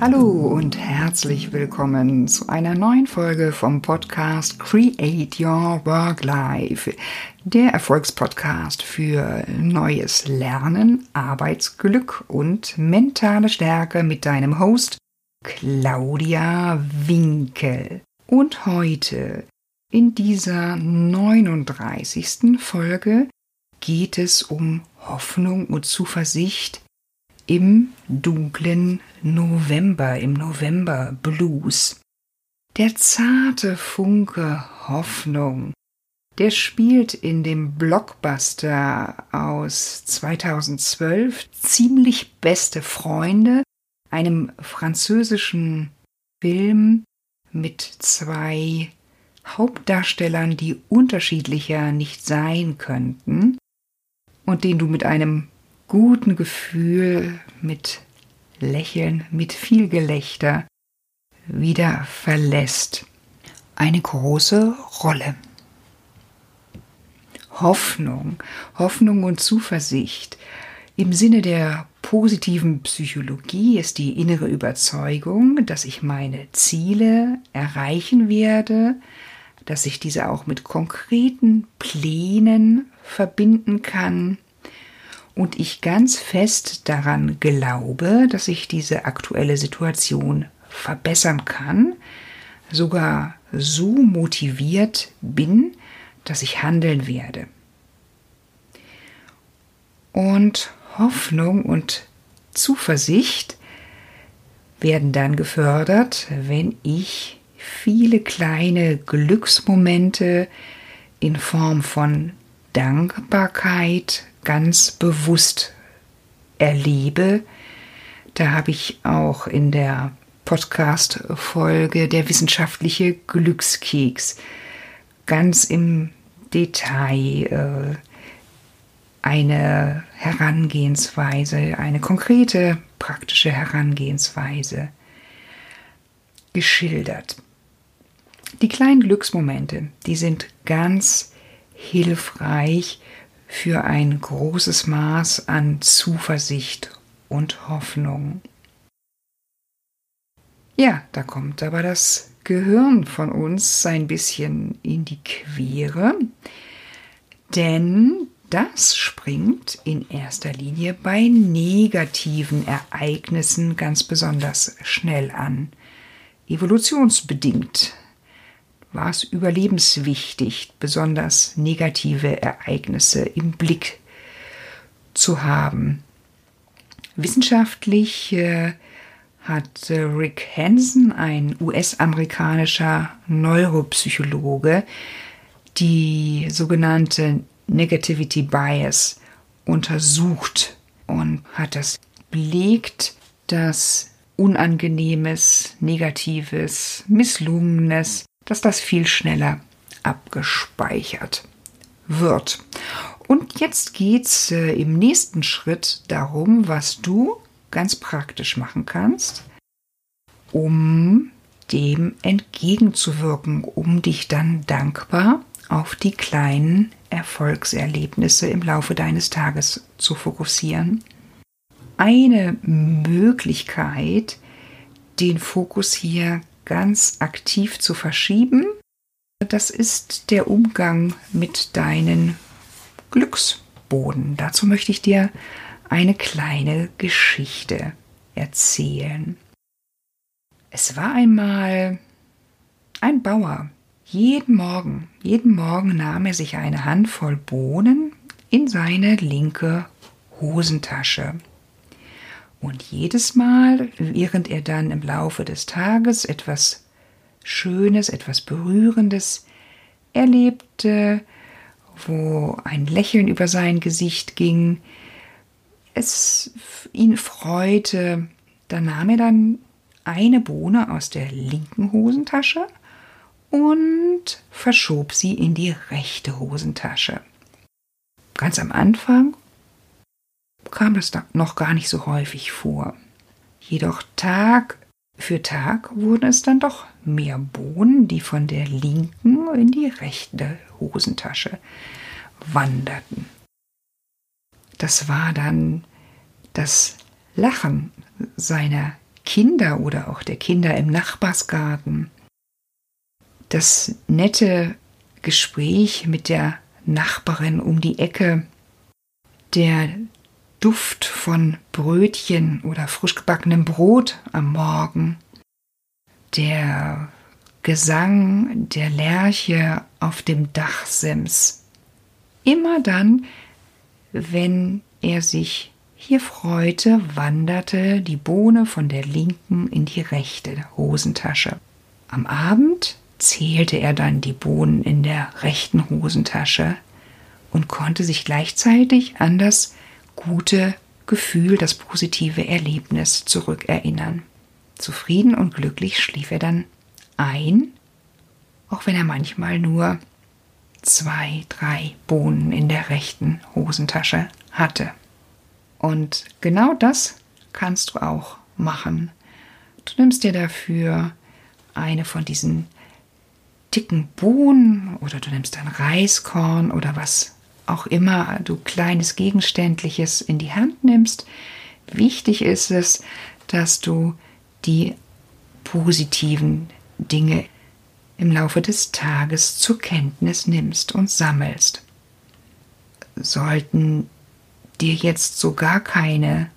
Hallo und herzlich willkommen zu einer neuen Folge vom Podcast Create Your Work Life, der Erfolgspodcast für neues Lernen, Arbeitsglück und mentale Stärke mit deinem Host Claudia Winkel. Und heute in dieser 39. Folge geht es um Hoffnung und Zuversicht im dunklen November, im November Blues. Der zarte Funke Hoffnung, der spielt in dem Blockbuster aus 2012 ziemlich beste Freunde, einem französischen Film mit zwei Hauptdarstellern, die unterschiedlicher nicht sein könnten und den du mit einem guten Gefühl, mit Lächeln, mit viel Gelächter wieder verlässt. Eine große Rolle. Hoffnung, Hoffnung und Zuversicht. Im Sinne der positiven Psychologie ist die innere Überzeugung, dass ich meine Ziele erreichen werde, dass ich diese auch mit konkreten Plänen verbinden kann und ich ganz fest daran glaube, dass ich diese aktuelle Situation verbessern kann, sogar so motiviert bin, dass ich handeln werde. Und Hoffnung und Zuversicht werden dann gefördert, wenn ich viele kleine Glücksmomente in Form von Dankbarkeit, ganz bewusst erlebe. Da habe ich auch in der Podcast-Folge der wissenschaftliche Glückskeks ganz im Detail äh, eine Herangehensweise, eine konkrete, praktische Herangehensweise geschildert. Die kleinen Glücksmomente, die sind ganz hilfreich für ein großes Maß an Zuversicht und Hoffnung. Ja, da kommt aber das Gehirn von uns ein bisschen in die Quere, denn das springt in erster Linie bei negativen Ereignissen ganz besonders schnell an. Evolutionsbedingt war es überlebenswichtig, besonders negative Ereignisse im Blick zu haben. Wissenschaftlich äh, hat äh, Rick Hansen, ein US-amerikanischer Neuropsychologe, die sogenannte Negativity Bias untersucht und hat das belegt, dass Unangenehmes, Negatives, Misslungenes dass das viel schneller abgespeichert wird. Und jetzt geht's äh, im nächsten Schritt darum, was du ganz praktisch machen kannst, um dem entgegenzuwirken, um dich dann dankbar auf die kleinen Erfolgserlebnisse im Laufe deines Tages zu fokussieren. Eine Möglichkeit, den Fokus hier ganz aktiv zu verschieben. Das ist der Umgang mit deinen Glücksboden. Dazu möchte ich dir eine kleine Geschichte erzählen. Es war einmal ein Bauer. Jeden Morgen, jeden Morgen nahm er sich eine Handvoll Bohnen in seine linke Hosentasche. Und jedes Mal, während er dann im Laufe des Tages etwas Schönes, etwas Berührendes erlebte, wo ein Lächeln über sein Gesicht ging, es ihn freute, da nahm er dann eine Bohne aus der linken Hosentasche und verschob sie in die rechte Hosentasche. Ganz am Anfang kam das noch gar nicht so häufig vor. Jedoch Tag für Tag wurden es dann doch mehr Bohnen, die von der linken in die rechte Hosentasche wanderten. Das war dann das Lachen seiner Kinder oder auch der Kinder im Nachbarsgarten. Das nette Gespräch mit der Nachbarin um die Ecke, der Duft von Brötchen oder frisch gebackenem Brot am Morgen, der Gesang der Lerche auf dem Dachsims. Immer dann, wenn er sich hier freute, wanderte die Bohne von der linken in die rechte Hosentasche. Am Abend zählte er dann die Bohnen in der rechten Hosentasche und konnte sich gleichzeitig an das gute Gefühl, das positive Erlebnis zurückerinnern. Zufrieden und glücklich schlief er dann ein, auch wenn er manchmal nur zwei, drei Bohnen in der rechten Hosentasche hatte. Und genau das kannst du auch machen. Du nimmst dir dafür eine von diesen dicken Bohnen oder du nimmst ein Reiskorn oder was auch immer du kleines Gegenständliches in die Hand nimmst. Wichtig ist es, dass du die positiven Dinge im Laufe des Tages zur Kenntnis nimmst und sammelst. Sollten dir jetzt so gar keine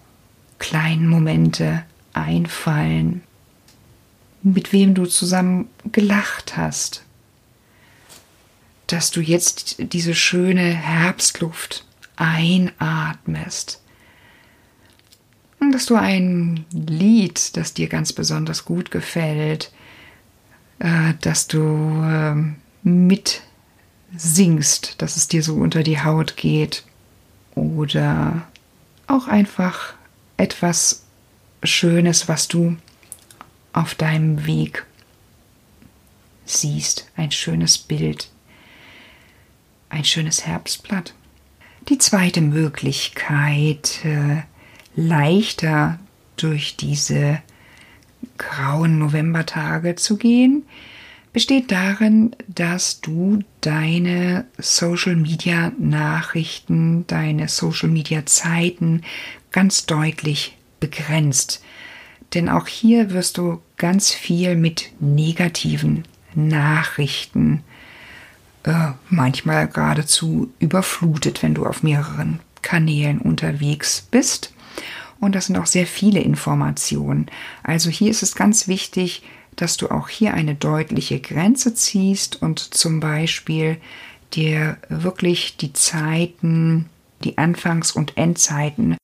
kleinen Momente einfallen, mit wem du zusammen gelacht hast, dass du jetzt diese schöne Herbstluft einatmest. Und dass du ein Lied, das dir ganz besonders gut gefällt, äh, dass du äh, mit singst, dass es dir so unter die Haut geht. Oder auch einfach etwas Schönes, was du auf deinem Weg siehst. Ein schönes Bild ein schönes Herbstblatt. Die zweite Möglichkeit, äh, leichter durch diese grauen Novembertage zu gehen, besteht darin, dass du deine Social Media Nachrichten, deine Social Media Zeiten ganz deutlich begrenzt. Denn auch hier wirst du ganz viel mit negativen Nachrichten äh, manchmal geradezu überflutet, wenn du auf mehreren Kanälen unterwegs bist. Und das sind auch sehr viele Informationen. Also hier ist es ganz wichtig, dass du auch hier eine deutliche Grenze ziehst und zum Beispiel dir wirklich die Zeiten, die Anfangs- und Endzeiten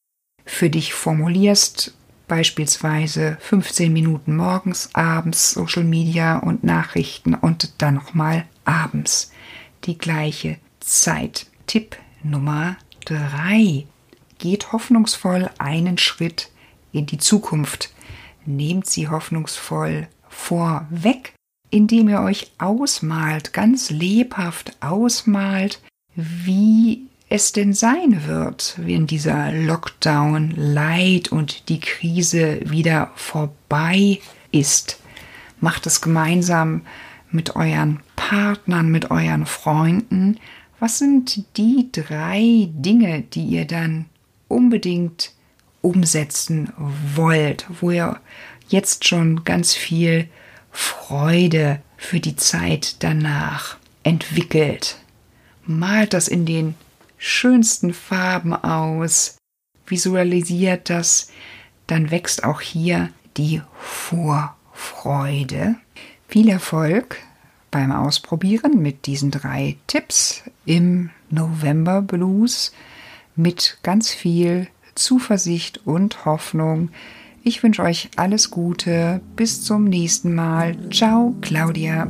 für dich formulierst, beispielsweise 15 Minuten morgens, abends Social Media und Nachrichten und dann nochmal abends die gleiche Zeit. Tipp Nummer 3. Geht hoffnungsvoll einen Schritt in die Zukunft. Nehmt sie hoffnungsvoll vorweg, indem ihr euch ausmalt, ganz lebhaft ausmalt, wie es denn sein wird, wenn dieser Lockdown leid und die Krise wieder vorbei ist. Macht es gemeinsam mit euren Partnern, mit euren Freunden. Was sind die drei Dinge, die ihr dann unbedingt umsetzen wollt, wo ihr jetzt schon ganz viel Freude für die Zeit danach entwickelt? Malt das in den schönsten Farben aus, visualisiert das, dann wächst auch hier die Vorfreude. Viel Erfolg beim Ausprobieren mit diesen drei Tipps im November Blues mit ganz viel Zuversicht und Hoffnung. Ich wünsche euch alles Gute. Bis zum nächsten Mal. Ciao, Claudia.